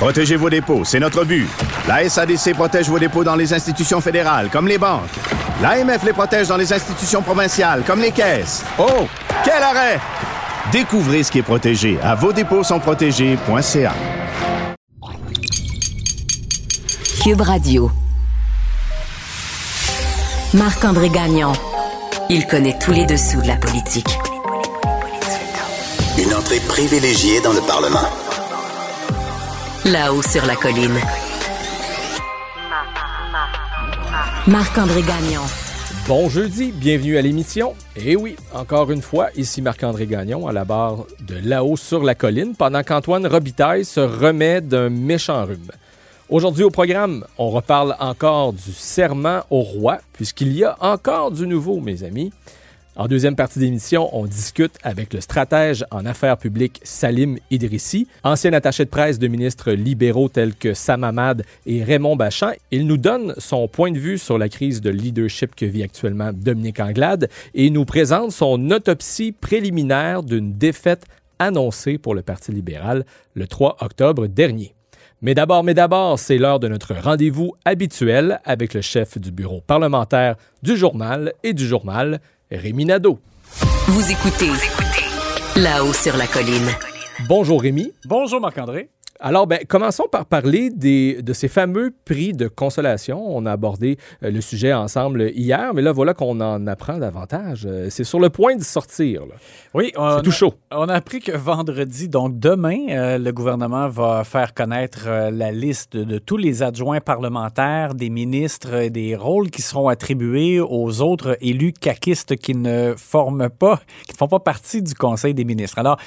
Protégez vos dépôts, c'est notre but. La SADC protège vos dépôts dans les institutions fédérales, comme les banques. L'AMF les protège dans les institutions provinciales, comme les caisses. Oh, quel arrêt! Découvrez ce qui est protégé à vos dépôts sont protégés.ca. Cube Radio. Marc-André Gagnon. Il connaît tous les dessous de la politique. Une entrée privilégiée dans le Parlement. Là-haut sur la colline. Marc-André Gagnon. Bon jeudi, bienvenue à l'émission. Et oui, encore une fois, ici Marc-André Gagnon à la barre de là-haut sur la colline, pendant qu'Antoine Robitaille se remet d'un méchant rhume. Aujourd'hui au programme, on reparle encore du serment au roi, puisqu'il y a encore du nouveau, mes amis. En deuxième partie d'émission, on discute avec le stratège en affaires publiques Salim Idrissi, ancien attaché de presse de ministres libéraux tels que Sam Hamad et Raymond Bachand. Il nous donne son point de vue sur la crise de leadership que vit actuellement Dominique Anglade et nous présente son autopsie préliminaire d'une défaite annoncée pour le Parti libéral le 3 octobre dernier. Mais d'abord, mais d'abord, c'est l'heure de notre rendez-vous habituel avec le chef du bureau parlementaire du journal et du journal, Rémi Nadeau. Vous écoutez là-haut sur la colline. Bonjour Rémi. Bonjour Marc-André. Alors, ben, commençons par parler des, de ces fameux prix de consolation. On a abordé euh, le sujet ensemble hier, mais là, voilà qu'on en apprend davantage. Euh, c'est sur le point de sortir. Là. Oui, C'est tout chaud. on a appris que vendredi, donc demain, euh, le gouvernement va faire connaître la liste de, de tous les adjoints parlementaires, des ministres et des rôles qui seront attribués aux autres élus caquistes qui ne forment pas, qui ne font pas partie du Conseil des ministres. Alors,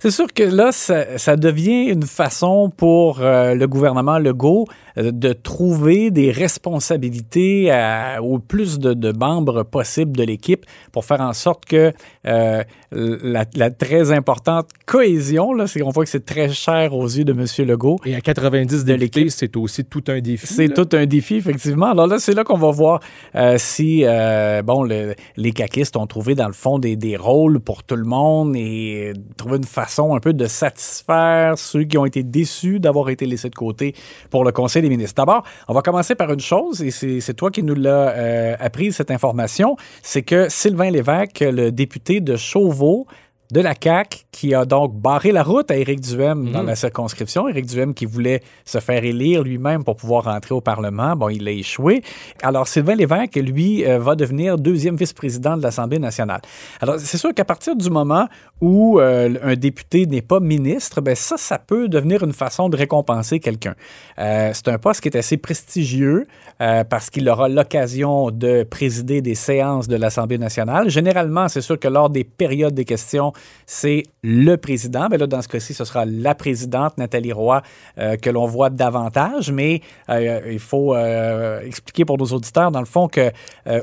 c'est sûr que là, ça, devient une façon pour euh, le gouvernement Legault de trouver des responsabilités à- au plus de, de membres possible de l'équipe pour faire en sorte que euh, la, la très importante cohésion, là, c'est qu'on voit que c'est très cher aux yeux de M. Legault. Et à 90 députés, c'est aussi tout un défi. C'est tout un défi, effectivement. Alors là, c'est là qu'on va voir euh, si euh, bon, le- les caquistes ont trouvé, dans le fond, des, des rôles pour tout le monde et trouvé une façon un peu de satisfaire ceux qui ont été déçus d'avoir été laissés de côté pour le Conseil des D'abord, on va commencer par une chose, et c'est c'est toi qui nous l'as euh, appris, cette information, c'est que Sylvain Lévesque, le député de Chauveau, de la CAQ qui a donc barré la route à Éric Duhem dans la circonscription. Éric Duhem qui voulait se faire élire lui-même pour pouvoir rentrer au Parlement. Bon, il a échoué. Alors, Sylvain Lévesque, lui, euh, va devenir deuxième vice-président de l'Assemblée nationale. Alors, c'est sûr qu'à partir du moment où euh, un député n'est pas ministre, ben ça, ça peut devenir une façon de récompenser quelqu'un. Euh, c'est un poste qui est assez prestigieux euh, parce qu'il aura l'occasion de présider des séances de l'Assemblée nationale. Généralement, c'est sûr que lors des périodes des questions, c'est le président. Mais là, dans ce cas-ci, ce sera la présidente, Nathalie Roy, euh, que l'on voit davantage. Mais euh, il faut euh, expliquer pour nos auditeurs, dans le fond, que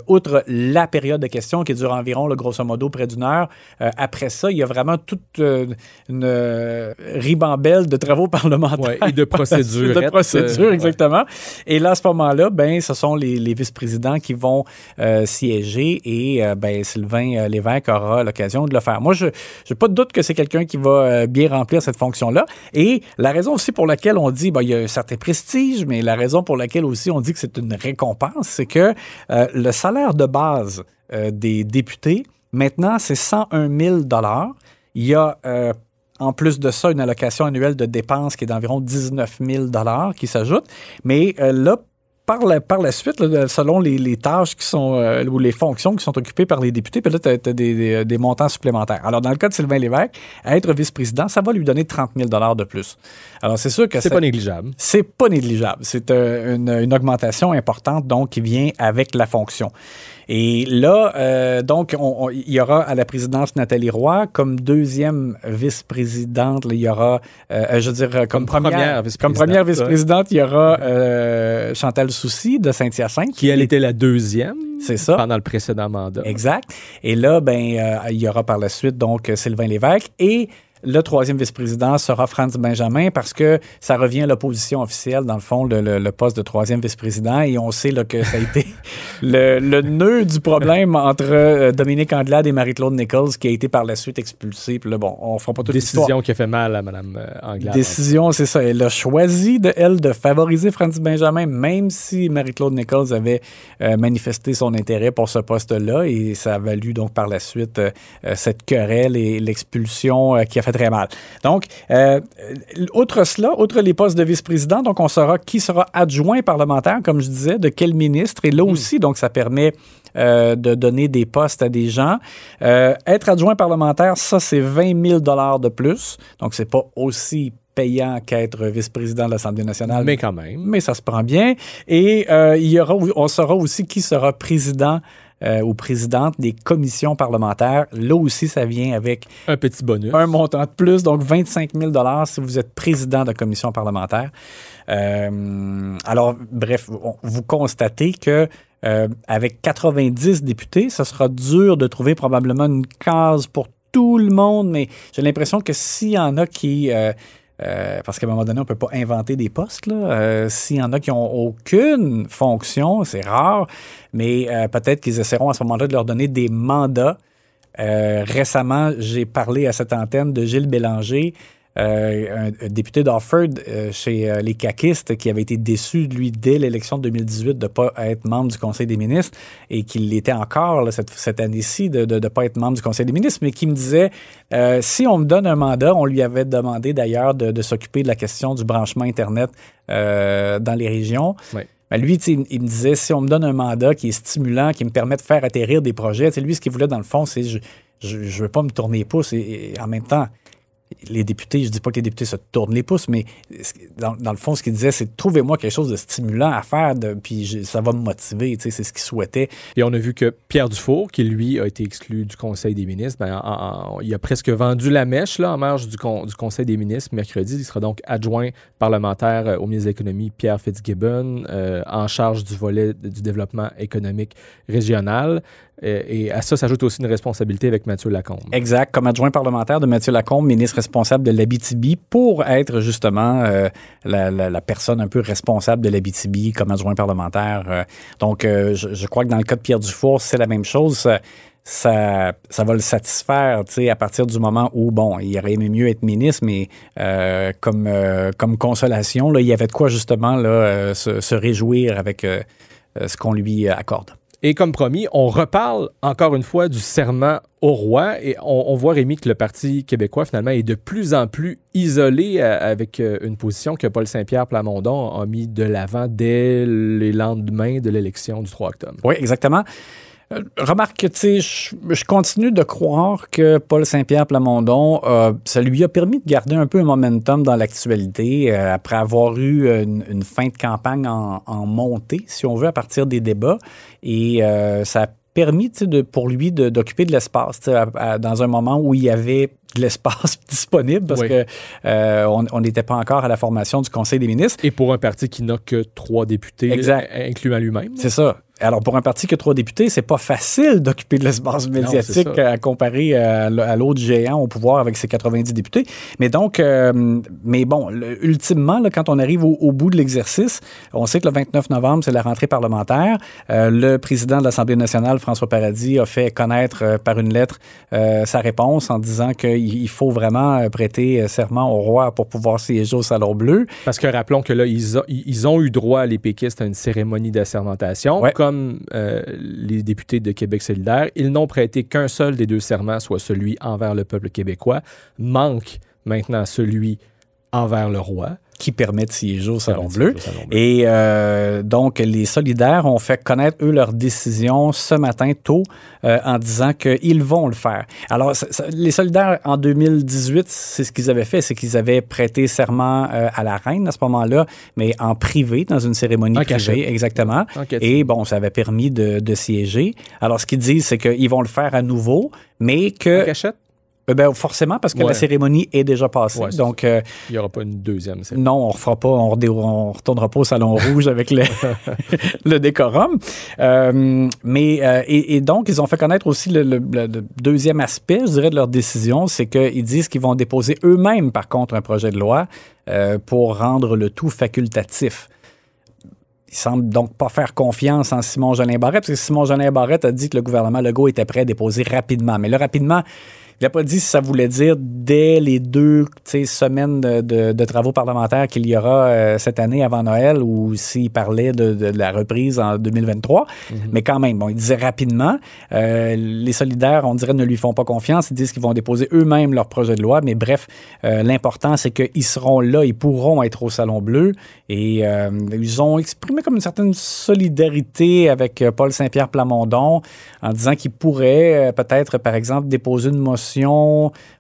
outre la période de questions qui dure environ, là, grosso modo, près d'une heure, après ça, il y a vraiment toute une ribambelle de travaux parlementaires. Ouais, et de procédures. de procédures, exactement. Et là, à ce moment-là, ben, ce sont les, les vice-présidents qui vont siéger et ben, Sylvain Lévesque aura l'occasion de le faire. Moi, je n'ai pas de doute que c'est quelqu'un qui va euh, bien remplir cette fonction-là. Et la raison aussi pour laquelle on dit, ben, il y a un certain prestige, mais la raison pour laquelle aussi on dit que c'est une récompense, c'est que euh, le salaire de base euh, des députés, maintenant, c'est 101 000 Il y a en plus de ça, une allocation annuelle de dépenses qui est d'environ 19 000 qui s'ajoute. Mais là, par la, par la suite, là, selon les, les tâches qui sont, euh, ou les fonctions qui sont occupées par les députés, puis là, tu as, des, des, des, montants supplémentaires. Alors, dans le cas de Sylvain Lévesque, être vice-président, ça va lui donner 30 000 de plus. Alors, c'est sûr que c'est pas négligeable. C'est pas négligeable. C'est euh, une, une, augmentation importante, donc, qui vient avec la fonction. Et là, euh, donc, on, on, il y aura à la présidence Nathalie Roy. Comme deuxième vice-présidente, il y aura, euh, je veux dire, comme, comme première, première vice-présidente, comme première vice-présidente, il y aura euh, Chantal Soucy de Saint-Hyacinthe. Qui, elle, était la deuxième. C'est ça. Pendant le précédent mandat. Exact. Et là, ben, euh, il y aura par la suite, donc, Sylvain Lévesque. Et le troisième vice-président sera Franz Benjamin parce que ça revient à l'opposition officielle, dans le fond, le, le, le poste de troisième vice-président. Et on sait là, que ça a été le, le, nœud du problème entre euh, Dominique Anglade et Marie-Claude Nichols qui a été par la suite expulsée. Puis là, bon, on fera pas toute Décision qui a fait mal à Mme euh, Anglade. Décision, c'est ça. Elle a choisi, de, elle, de favoriser Franz Benjamin, même si Marie-Claude Nichols avait euh, manifesté son intérêt pour ce poste-là. Et ça a valu donc par la suite euh, cette querelle et l'expulsion qui a fait très mal. Donc, euh, outre cela, outre les postes de vice-président, donc on saura qui sera adjoint parlementaire, comme je disais, de quel ministre. Et là aussi, donc ça permet euh, de donner des postes à des gens. Euh, être adjoint parlementaire, ça, c'est 20 000 de plus. Donc, c'est pas aussi payant qu'être vice-président de l'Assemblée nationale. Mais quand même. Mais ça se prend bien. Et euh, il y aura, on saura aussi qui sera président euh, ou présidente des commissions parlementaires. Là aussi, ça vient avec un petit bonus. Un montant de plus, donc 25 000 si vous êtes président de commission parlementaire. Euh, alors, bref, on, vous constatez que euh, avec 90 députés, ce sera dur de trouver probablement une case pour tout le monde, mais j'ai l'impression que s'il y en a qui... Euh, parce qu'à un moment donné, on ne peut pas inventer des postes. Euh, S'il y en a qui n'ont aucune fonction, c'est rare, mais euh, peut-être qu'ils essaieront à ce moment-là de leur donner des mandats. Récemment, j'ai parlé à cette antenne de Gilles Bélanger, euh, un, un, député d'Offord euh, chez euh, les caquistes qui avait été déçu, lui, dès l'élection de 2018 de ne pas être membre du Conseil des ministres et qu'il l'était encore là, cette, cette année-ci de ne pas être membre du Conseil des ministres, mais qui me disait si on me donne un mandat, on lui avait demandé d'ailleurs de, de s'occuper de la question du branchement Internet dans les régions. Oui. Ben lui, il, me disait si on me donne un mandat qui est stimulant, qui me permet de faire atterrir des projets, lui, ce qu'il voulait dans le fond, c'est je, je veux pas me tourner les pouces et, et en même temps, les députés, je dis pas que les députés se tournent les pouces, mais dans, le fond, ce qu'il disait, c'est trouvez-moi quelque chose de stimulant à faire, de, puis ça va me motiver. C'est ce qu'il souhaitait. Et on a vu que Pierre Dufour, qui lui a été exclu du Conseil des ministres, ben, en, en, il a presque vendu la mèche là, en marge du, Conseil des ministres mercredi. Il sera donc adjoint parlementaire euh, au ministre de l'Économie, Pierre Fitzgibbon, euh, en charge du volet du développement économique régional. Et à ça s'ajoute aussi une responsabilité avec Mathieu Lacombe. Exact, comme adjoint parlementaire de Mathieu Lacombe, ministre responsable de l'Abitibi, pour être justement euh, la, personne un peu responsable de l'Abitibi comme adjoint parlementaire. Euh, donc, euh, je, crois que dans le cas de Pierre Dufour, c'est la même chose. Ça, ça, va le satisfaire, tu sais, à partir du moment où, bon, il aurait aimé mieux être ministre, mais euh, comme, euh, comme consolation, là, il y avait de quoi justement là, euh, se, réjouir avec ce qu'on lui accorde. Et comme promis, on reparle encore une fois du serment au roi et on, voit, Rémi, que le Parti québécois, finalement, est de plus en plus isolé euh, avec euh, une position que Paul Saint-Pierre Plamondon a mis de l'avant dès les lendemains de l'élection du 3 octobre. Oui, exactement. Euh, remarque que, tu sais, je, continue de croire que Paul Saint-Pierre Plamondon, euh, ça lui a permis de garder un peu un momentum dans l'actualité euh, après avoir eu une, une, fin de campagne en, en, montée, si on veut, à partir des débats. Et euh, ça a permis de, pour lui d'occuper de, de l'espace dans un moment où il y avait de l'espace disponible parce oui. que euh, on n'était pas encore à la formation du Conseil des ministres. Et pour un parti qui n'a que trois députés, exact. incluant lui-même. C'est ça. Alors, pour un parti qui a trois députés, c'est pas facile d'occuper de l'espace médiatique non, à comparer à, à l'autre géant au pouvoir avec ses 90 députés. Mais donc, euh, mais bon, le, ultimement, là, quand on arrive au, au bout de l'exercice, on sait que le 29 novembre, c'est la rentrée parlementaire. Euh, le président de l'Assemblée nationale, François Paradis, a fait connaître euh, par une lettre euh, sa réponse en disant qu'il faut vraiment prêter serment au roi pour pouvoir siéger au Salon Bleu. Parce que rappelons que là, ils, a, ils ont eu droit, les péquistes, à une cérémonie d'assermentation. Ouais comme euh, les députés de Québec solidaire, ils n'ont prêté qu'un seul des deux serments, soit celui envers le peuple québécois, manque maintenant celui envers le roi. Qui permet de siéger au Salon Bleu. siéger au Salon Bleu. Et euh, donc, les solidaires ont fait connaître, eux, leur décision ce matin tôt euh, en disant qu'ils vont le faire. Alors, ça- ça- les solidaires, en 2018, c'est ce qu'ils avaient fait, c'est qu'ils avaient prêté serment euh, à la reine à ce moment-là, mais en privé, dans une cérémonie En privée, cachette. exactement. Et bon, ça avait permis de, de siéger. Alors, ce qu'ils disent, c'est qu'ils vont le faire à nouveau, mais que... En cachette, Euh, ben, forcément, parce que Ouais. la cérémonie est déjà passée. Ouais, donc, euh, il n'y aura pas une deuxième. c'est- non, on refera pas, on, retournera pas au salon rouge avec le, le décorum. Euh, mais euh, et, et donc ils ont fait connaître aussi le, le- le- le deuxième aspect, je dirais, de leur décision, c'est qu'ils disent qu'ils vont déposer eux-mêmes, par contre, un projet de loi pour rendre le tout facultatif. Ils semblent donc pas faire confiance en Simon Jolin Barrette, parce que Simon Jolin Barrette a dit que le gouvernement Legault était prêt à déposer rapidement. Mais là, rapidement, il n'a pas dit si ça voulait dire dès les deux semaines de, de- de travaux parlementaires qu'il y aura euh, cette année avant Noël ou s'il parlait de, de la reprise en 2023. Mais quand même, bon, il disait rapidement. Euh, les solidaires, on dirait, ne lui font pas confiance. Ils disent qu'ils vont déposer eux-mêmes leur projet de loi. Mais bref, euh, l'important, c'est qu'ils seront là, ils pourront être au Salon Bleu. Et ils ont exprimé comme une certaine solidarité avec Paul Saint-Pierre Plamondon en disant qu'il pourrait peut-être, par exemple, déposer une motion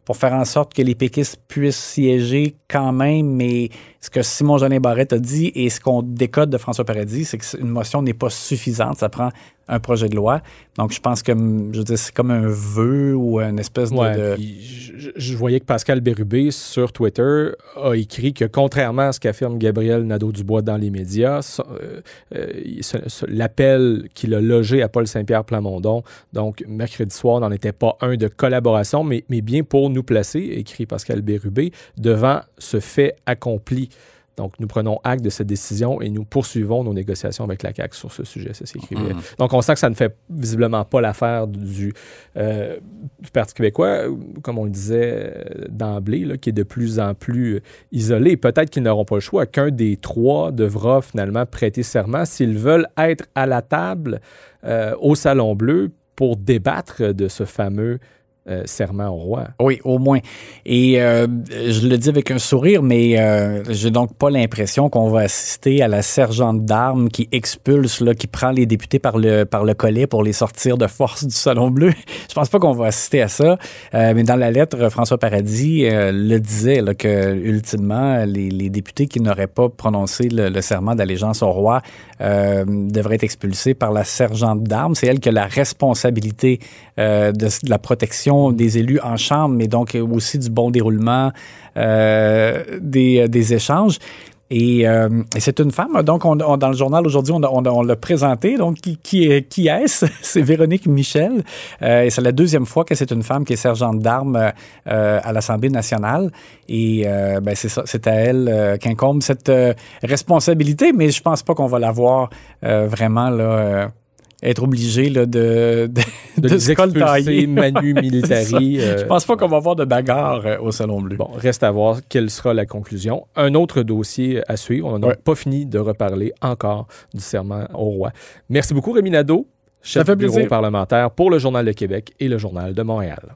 pour faire en sorte que les péquistes puissent siéger quand même, mais ce que Simon Jolin Barrette a dit et ce qu'on décode de François Paradis, c'est qu'une motion n'est pas suffisante, ça prend un projet de loi. Donc, je pense que, je c'est comme un vœu ou une espèce de- Ouais, de... je, je voyais que Pascal Bérubé sur Twitter a écrit que contrairement à ce qu'affirme Gabriel Nadeau-Dubois dans les médias, euh, euh, l'appel qu'il a logé à Paul Saint-Pierre Plamondon, donc mercredi soir, n'en était pas un de collaboration, mais, mais bien pour nous placer, écrit Pascal Bérubé, devant ce fait accompli. Donc, nous prenons acte de cette décision et nous poursuivons nos négociations avec la CAQ sur ce sujet. Ça s'écrivait. Donc, on sent que ça ne fait visiblement pas l'affaire du, euh, du Parti québécois, comme on le disait euh, d'emblée, qui est de plus en plus euh, isolé. Peut-être qu'ils n'auront pas le choix, qu'un des trois devra finalement prêter serment s'ils veulent être à la table euh, au Salon Bleu pour débattre de ce fameux euh, serment au roi. Oui, au moins. Et euh, je le dis avec un sourire, mais euh, j'ai donc pas l'impression qu'on va assister à la sergente d'armes qui expulse, qui prend les députés par le, collet pour les sortir de force du Salon Bleu. Je pense pas qu'on va assister à ça. Euh, mais dans la lettre, François Paradis le disait, que ultimement, les, députés qui n'auraient pas prononcé le, serment d'allégeance au roi devraient être expulsés par la sergente d'armes. C'est elle qui a la responsabilité de la protection des élus en chambre, mais donc aussi du bon déroulement euh, des, des échanges. Et, euh, c'est une femme, donc on, on- dans le journal aujourd'hui, on, l'a présenté. Donc, qui, qui, est- qui est-ce? C'est Véronique Michel. Euh, et c'est la deuxième fois que c'est une femme qui est sergente d'armes euh, euh, à l'Assemblée nationale. Et euh, ben, c'est c'est à elle euh, qu'incombe cette euh, responsabilité, mais je pense pas qu'on va la voir euh, vraiment là, euh, être obligé là, de, de, De, de les se expulser manu militari. euh, Je pense pas qu'on va avoir de bagarre euh, au Salon Bleu. Bon, reste à voir quelle sera la conclusion. Un autre dossier à suivre. On n'a Ouais. pas fini de reparler encore du serment au roi. Merci beaucoup, Rémi Nadeau, chef Ça fait du bureau plaisir. parlementaire pour le Journal de Québec et le Journal de Montréal.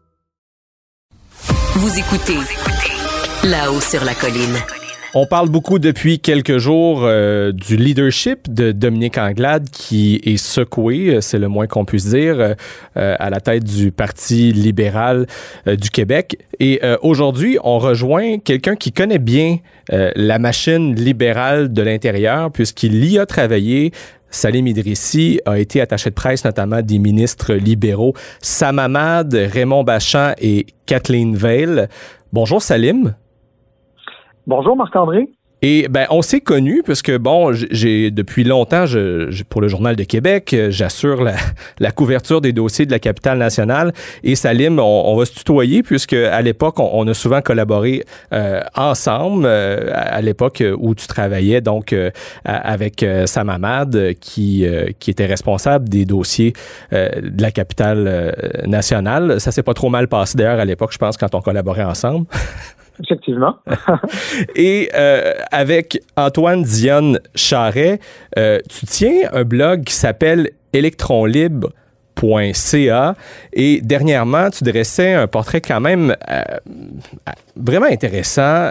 Vous écoutez là-haut sur la colline. On parle beaucoup depuis quelques jours euh, du leadership de Dominique Anglade qui est secoué, c'est le moins qu'on puisse dire, euh, à la tête du Parti libéral euh, du Québec. Et aujourd'hui, on rejoint quelqu'un qui connaît bien la machine libérale de l'intérieur puisqu'il y a travaillé. Salim Idrissi a été attaché de presse notamment des ministres libéraux Sam Raymond Bachand et Kathleen Veil. Bonjour Salim. Bonjour Marc-André. Et ben, on s'est connus puisque bon, j'ai depuis longtemps, je, pour le Journal de Québec, j'assure la, la, couverture des dossiers de la capitale nationale. Et Salim, on, va se tutoyer puisque à l'époque, on, a souvent collaboré euh, ensemble. Euh, à l'époque où tu travaillais donc euh, avec Sam Ahmad, qui qui était responsable des dossiers de la capitale nationale. Ça s'est pas trop mal passé d'ailleurs à l'époque, je pense, quand on collaborait ensemble. Effectivement. Et euh, avec Antoine Dionne Charret, euh, tu tiens un blog qui s'appelle électronlibre.ca et dernièrement, tu dressais un portrait quand même euh, vraiment intéressant,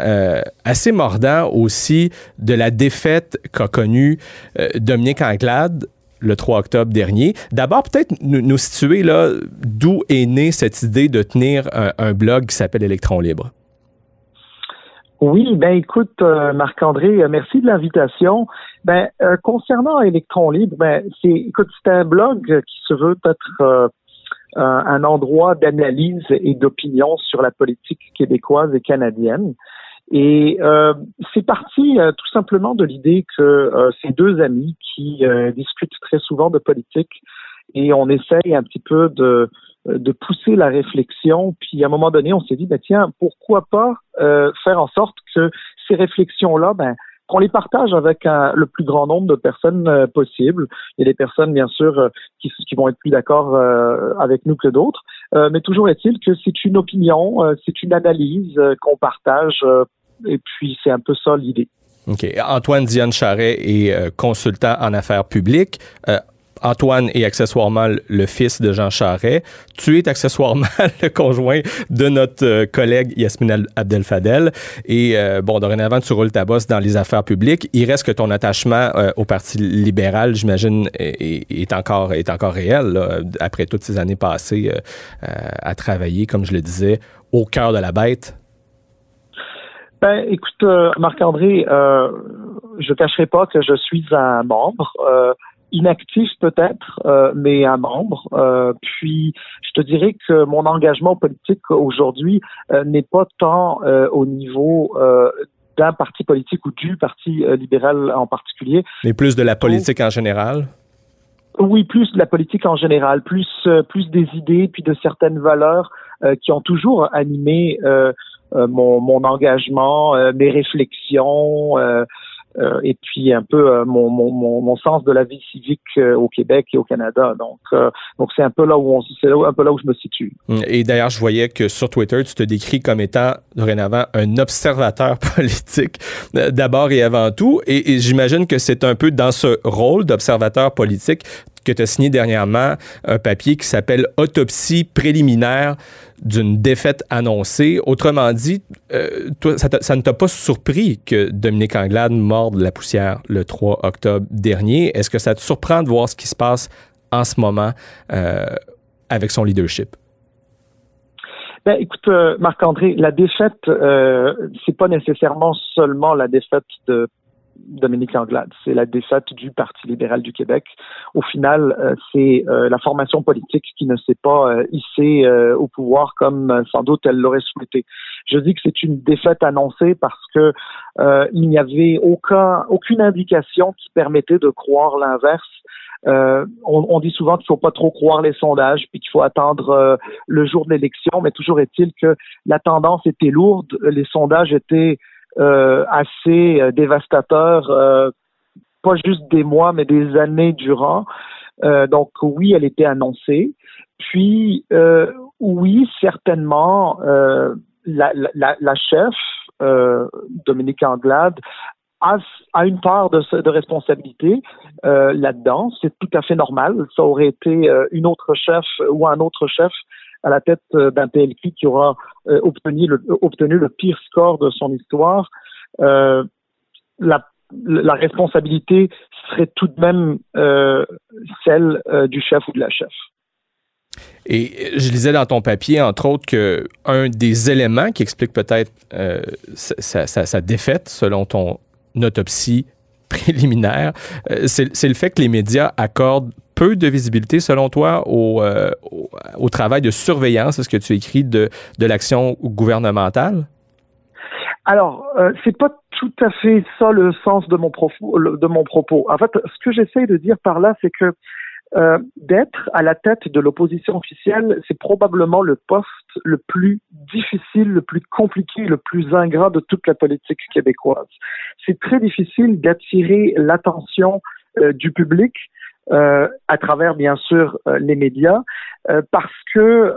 assez mordant aussi de la défaite qu'a connue Dominique Anglade le 3 octobre dernier. D'abord, peut-être nous, situer là d'où est née cette idée de tenir un, un blog qui s'appelle Électron Libre. Oui, ben écoute, euh, Marc-André, euh, merci de l'invitation. Ben euh, concernant Electron Libre, ben c'est écoute, c'est un blog qui se veut être un endroit d'analyse et d'opinion sur la politique québécoise et canadienne. Et c'est parti tout simplement de l'idée que ces deux amis qui discutent très souvent de politique et on essaye un petit peu de de pousser la réflexion. Puis à un moment donné, on s'est dit, ben, tiens, pourquoi pas euh, faire en sorte que ces réflexions-là, ben, qu'on les partage avec le plus grand nombre de personnes euh, possible. Il y a des personnes, bien sûr, qui, qui, vont être plus d'accord avec nous que d'autres, mais toujours est-il que c'est une opinion, c'est une analyse qu'on partage, et puis c'est un peu ça l'idée. OK. Antoine Diane Charret est consultant en affaires publiques. Antoine est accessoirement le fils de Jean Charret. Tu es accessoirement le conjoint de notre euh, collègue Yasmine Abdel-Fadel. Et euh, bon, dorénavant, tu roules ta bosse dans les affaires publiques. Il reste que ton attachement euh, au Parti libéral, j'imagine, est, encore, est encore réel après toutes ces années passées à travailler, comme je le disais, au cœur de la bête. Ben, écoute, Marc-André, je ne cacherai pas que je suis un membre inactif peut-être, euh, mais un membre. Euh, puis, je te dirais que mon engagement politique aujourd'hui euh, n'est pas tant au niveau d'un parti politique ou du parti libéral en particulier. Mais plus de la politique en général? Oui, plus de la politique en général, plus plus des idées, puis de certaines valeurs qui ont toujours animé mon, mon engagement, mes réflexions. Euh, et puis un peu euh, mon, mon, mon, sens de la vie civique euh, au Québec et au Canada. Donc, donc c'est un peu là où on, c'est un peu là où je me situe. Hum, et d'ailleurs, je voyais que sur Twitter, tu te décris comme étant dorénavant un observateur politique d'abord et avant tout. Et, et j'imagine que c'est un peu dans ce rôle d'observateur politique que tu as signé dernièrement un papier qui s'appelle Autopsie préliminaire d'une défaite annoncée. Autrement dit, euh, toi, ça, ne t'a pas surpris que Dominique Anglade morde la poussière le 3 octobre dernier? Est-ce que ça te surprend de voir ce qui se passe en ce moment euh, avec son leadership? Ben, écoute, euh, Marc-André, la défaite, euh, c'est pas nécessairement seulement la défaite de Dominique Anglade. C'est la défaite du Parti libéral du Québec. Au final, euh, c'est euh, la formation politique qui ne s'est pas euh, hissée au pouvoir comme sans doute elle l'aurait souhaité. Je dis que c'est une défaite annoncée parce que il n'y avait aucun, aucune indication qui permettait de croire l'inverse. on, dit souvent qu'il ne faut pas trop croire les sondages, puis qu'il faut attendre le jour de l'élection, mais toujours est-il que la tendance était lourde, les sondages étaient assez euh, dévastateur, euh, pas juste des mois, mais des années durant. donc oui, elle était annoncée. Puis oui, certainement, la, chef, Dominique Anglade, a, une part de, responsabilité euh, là-dedans. C'est tout à fait normal. Ça aurait été une autre chef ou un autre chef à la tête euh, d'un PLQ qui aura euh, obtenu, le, obtenu le pire score de son histoire. Euh, la, responsabilité serait tout de même celle du chef ou de la chef. Et je lisais dans ton papier, entre autres, que un des éléments qui explique peut-être sa, défaite, selon ton autopsie préliminaire, c'est le fait que les médias accordent peu de visibilité, selon toi, au, euh, au, travail de surveillance, est ce que tu écris, de, de l'action gouvernementale? Alors, euh, c'est pas tout à fait ça le sens de mon, de mon propos. En fait, ce que j'essaye de dire par là, c'est que euh, d'être à la tête de l'opposition officielle, c'est probablement le poste le plus difficile, le plus compliqué, le plus ingrat de toute la politique québécoise. C'est très difficile d'attirer l'attention euh, du public euh, à travers bien sûr euh, les médias, euh, parce que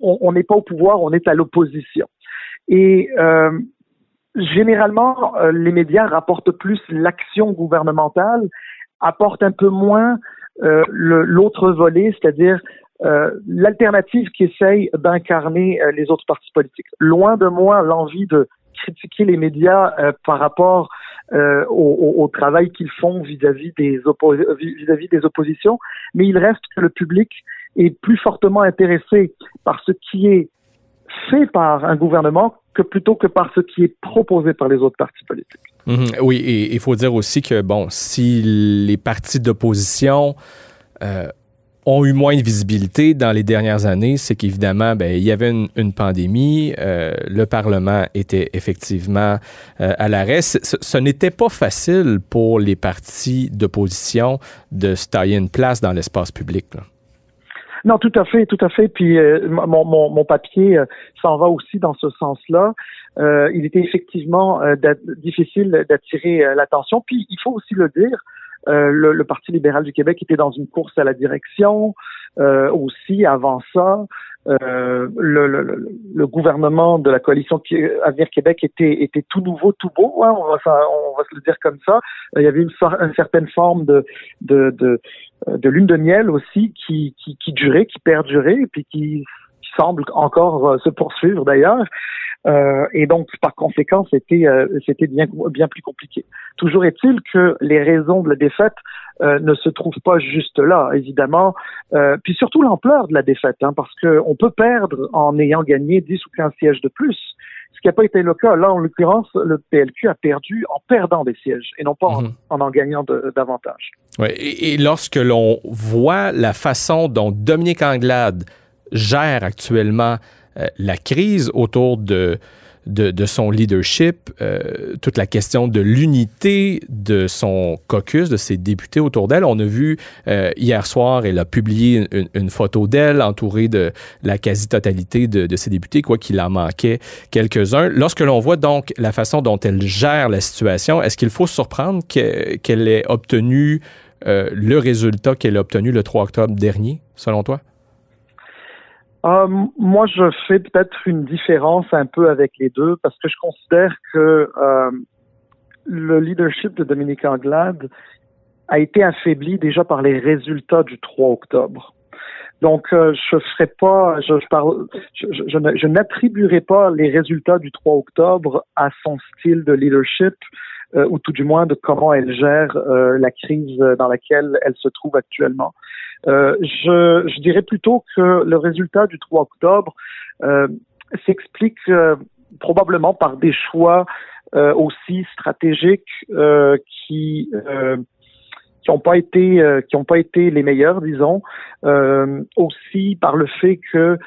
on n'est pas au pouvoir, on est à l'opposition. Et généralement, les médias rapportent plus l'action gouvernementale, apportent un peu moins l'autre volet, c'est-à-dire l'alternative qui essaye d'incarner les autres partis politiques. Loin de moi l'envie de critiquer les médias par rapport euh, au, travail qu'ils font vis-à-vis des, vis-à-vis des oppositions, mais il reste que le public est plus fortement intéressé par ce qui est fait par un gouvernement que plutôt que par ce qui est proposé par les autres partis politiques. Mhm. oui, et il faut dire aussi que, bon, si les partis d'opposition euh, ont eu moins de visibilité dans les dernières années, c'est qu'évidemment, ben, il y avait une, pandémie, euh, le Parlement était effectivement euh, à l'arrêt. Ce, n'était pas facile pour les partis d'opposition de se tailler une place dans l'espace public. Non, tout à fait, tout à fait. Puis euh, mon, mon, mon, papier s'en va aussi dans ce sens-là. il était effectivement difficile d'attirer l'attention. Puis il faut aussi le dire, euh, le, le, Parti libéral du Québec était dans une course à la direction. Euh, aussi, avant ça, euh, le, le, le, gouvernement de la coalition Avenir Québec était, était tout nouveau, tout beau. Hein, on, va, on va se le dire comme ça. Il y avait une, une certaine forme de, de, de, de, lune de miel aussi qui, qui, qui durait, qui perdurait, et puis qui semble encore se poursuivre d'ailleurs. Euh, et donc, par conséquent, c'était euh, c'était bien bien plus compliqué. Toujours est-il que les raisons de la défaite euh, ne se trouvent pas juste là, évidemment. puis surtout l'ampleur de la défaite, hein, parce qu'on peut perdre en ayant gagné 10 ou 15 sièges de plus, ce qui n'a pas été le cas. Là, en l'occurrence, le PLQ a perdu en perdant des sièges et non pas en, mhm. en, gagnant davantage. Ouais, et, et lorsque l'on voit la façon dont Dominique Anglade gère actuellement euh, la crise autour de, de, son leadership, euh, toute la question de l'unité de son caucus, de ses députés autour d'elle. On a vu euh, hier soir, elle a publié une, photo d'elle entourée de la quasi-totalité de, ses députés, quoi qu'il en manquait quelques-uns. Lorsque l'on voit donc la façon dont elle gère la situation, est-ce qu'il faut surprendre qu'elle ait obtenu le résultat qu'elle a obtenu le 3 octobre dernier, selon toi? Euh, moi, je fais peut-être une différence un peu avec les deux parce que je considère que euh, le leadership de Dominique Anglade a été affaibli déjà par les résultats du 3 octobre. Donc, euh, je ferai pas, je, parle, je, n'attribuerai pas les résultats du 3 octobre à son style de leadership euh, ou tout du moins de comment elle gère euh, la crise dans laquelle elle se trouve actuellement. Euh, je, je, dirais plutôt que le résultat du 3 octobre euh, s'explique euh, probablement par des choix euh, aussi stratégiques qui qui n'ont pas été qui ont pas été les meilleurs, disons. aussi par le fait que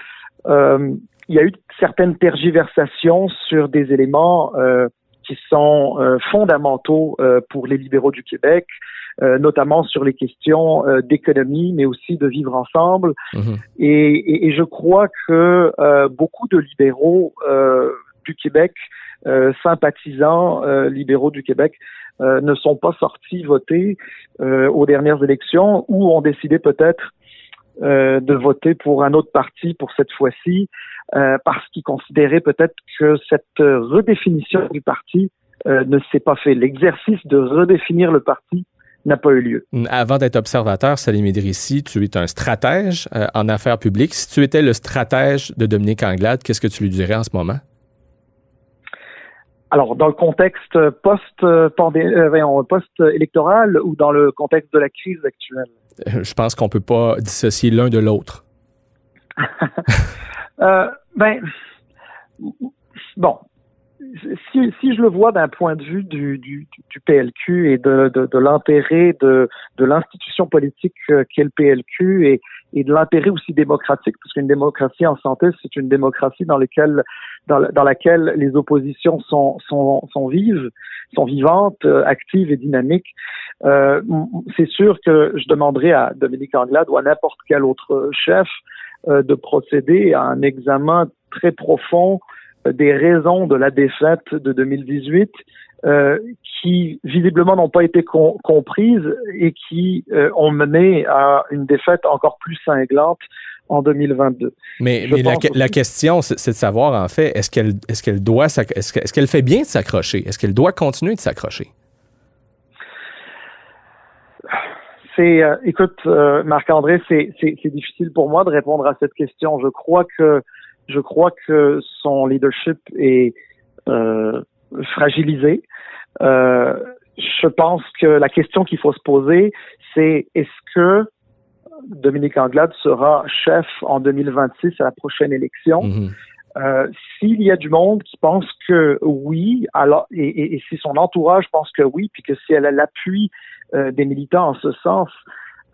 il y a eu certaines tergiversations sur des éléments qui sont fondamentaux pour les libéraux du Québec. Euh, notamment sur les questions euh, d'économie, mais aussi de vivre ensemble. Mhm. Et, et, je crois que euh, beaucoup de libéraux du Québec, sympathisants libéraux du Québec, ne sont pas sortis voter aux dernières élections ou ont décidé peut-être de voter pour un autre parti pour cette fois-ci, parce qu'ils considéraient peut-être que cette redéfinition du parti ne s'est pas fait. L'exercice de redéfinir le parti n'a pas eu lieu. Avant d'être observateur, Salim Idrissi, tu es un stratège euh, en affaires publiques. Si tu étais le stratège de Dominique Anglade, qu'est-ce que tu lui dirais en ce moment? Alors, dans le contexte post-électoral ou dans le contexte de la crise actuelle? Je pense qu'on peut pas dissocier l'un de l'autre. euh, ben, bon, si, si je le vois d'un point de vue du, du, du PLQ et de, de, de l'intérêt de, de l'institution politique qu'est le PLQ et, et de l'intérêt aussi démocratique, parce qu'une démocratie en santé, c'est une démocratie dans laquelle, dans, laquelle les oppositions sont, sont, sont vives, sont vivantes, euh, actives et dynamiques. Euh, c'est sûr que je demanderai à Dominique Anglade ou à n'importe quel autre chef euh, de procéder à un examen très profond des raisons de la défaite de 2018 euh, qui visiblement n'ont pas été comprises et qui euh, ont mené à une défaite encore plus cinglante en 2022. Mais, mais la, la, question, c'est de savoir en fait, est-ce qu'elle est qu'elle doit est-ce qu'elle fait bien de s'accrocher? Est-ce qu'elle doit continuer de s'accrocher? C'est, euh, écoute, Marc-André, c'est difficile pour moi de répondre à cette question. Je crois que je crois que son leadership est euh, fragilisé. Euh, je pense que la question qu'il faut se poser, c'est est-ce que Dominique Anglade sera chef en 2026 à la prochaine élection? Mm-hmm. Euh, s'il y a du monde qui pense que oui, alors et, et, si son entourage pense que oui, puis que si elle a l'appui euh, des militants en ce sens,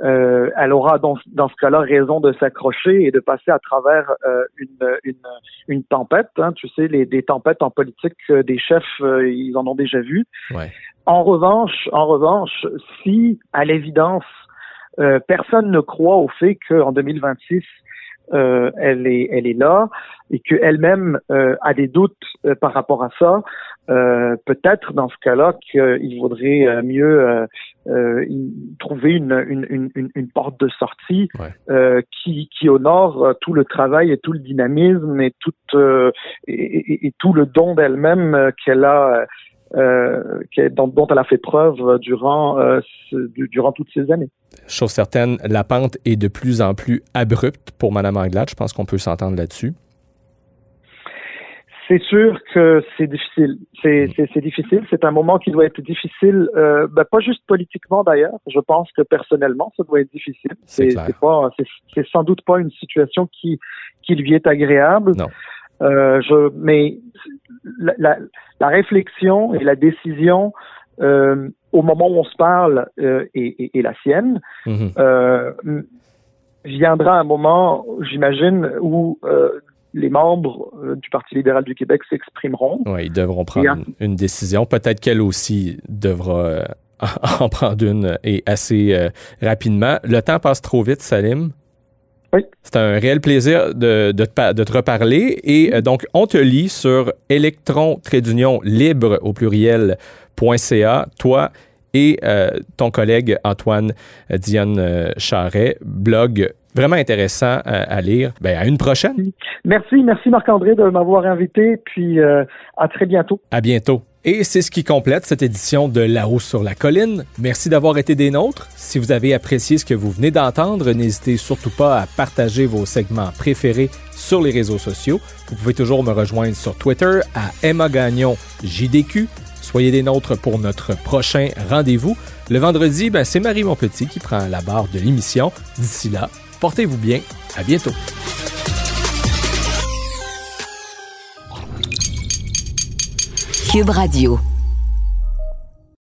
euh, elle aura dans, dans ce cas-là raison de s'accrocher et de passer à travers euh, une, une, une, tempête. Hein. Tu sais, les, des tempêtes en politique, euh, des chefs, euh, ils en ont déjà vu. Ouais. En revanche, en revanche, si à l'évidence personne ne croit au fait qu'en 2026 euh, elle est elle est là et qu'elle-même euh, a des doutes euh, par rapport à ça, peut-être dans ce cas-là qu'il vaudrait mieux trouver une, une, une, une, porte de sortie qui, qui honore tout le travail et tout le dynamisme et tout et, et, tout le don d'elle-même qu'elle a euh, dont, dont, elle a fait preuve durant, euh, durant toutes ces années. Chose certaine, la pente est de plus en plus abrupte pour Mme Anglade. Je pense qu'on peut s'entendre là-dessus. C'est sûr que c'est difficile. C'est mm. difficile. C'est un moment qui doit être difficile, euh, ben, pas juste politiquement d'ailleurs. Je pense que personnellement, ça doit être difficile. C'est pas, c'est sans doute pas une situation qui qui lui est agréable. Non. Euh, je, mais la, la, la, réflexion et la décision euh, au moment où on se parle euh, est, est, la sienne. Euh, viendra un moment, j'imagine, où euh, les membres euh, du Parti libéral du Québec s'exprimeront. Oui, ils devront prendre une, décision. Peut-être qu'elle aussi devra en prendre une et assez rapidement. Le temps passe trop vite, Salim. Oui. C'est un réel plaisir de, de, te, de te reparler. Et euh, donc, on te lit sur électron d'union libre au pluriel.ca, toi et euh, ton collègue Antoine euh, Dionne Charret, blog vraiment intéressant à lire. Ben, à une prochaine. Merci, merci Marc-André de m'avoir invité, puis à très bientôt. À bientôt. Et c'est ce qui complète cette édition de La-haut sur la colline. Merci d'avoir été des nôtres. Si vous avez apprécié ce que vous venez d'entendre, n'hésitez surtout pas à partager vos segments préférés sur les réseaux sociaux. Vous pouvez toujours me rejoindre sur Twitter à Emma Gagnon JDQ. Soyez des nôtres pour notre prochain rendez-vous. Le vendredi, ben, c'est Marie Montpetit qui prend la barre de l'émission. D'ici là, portez-vous bien. À bientôt. Cube Radio.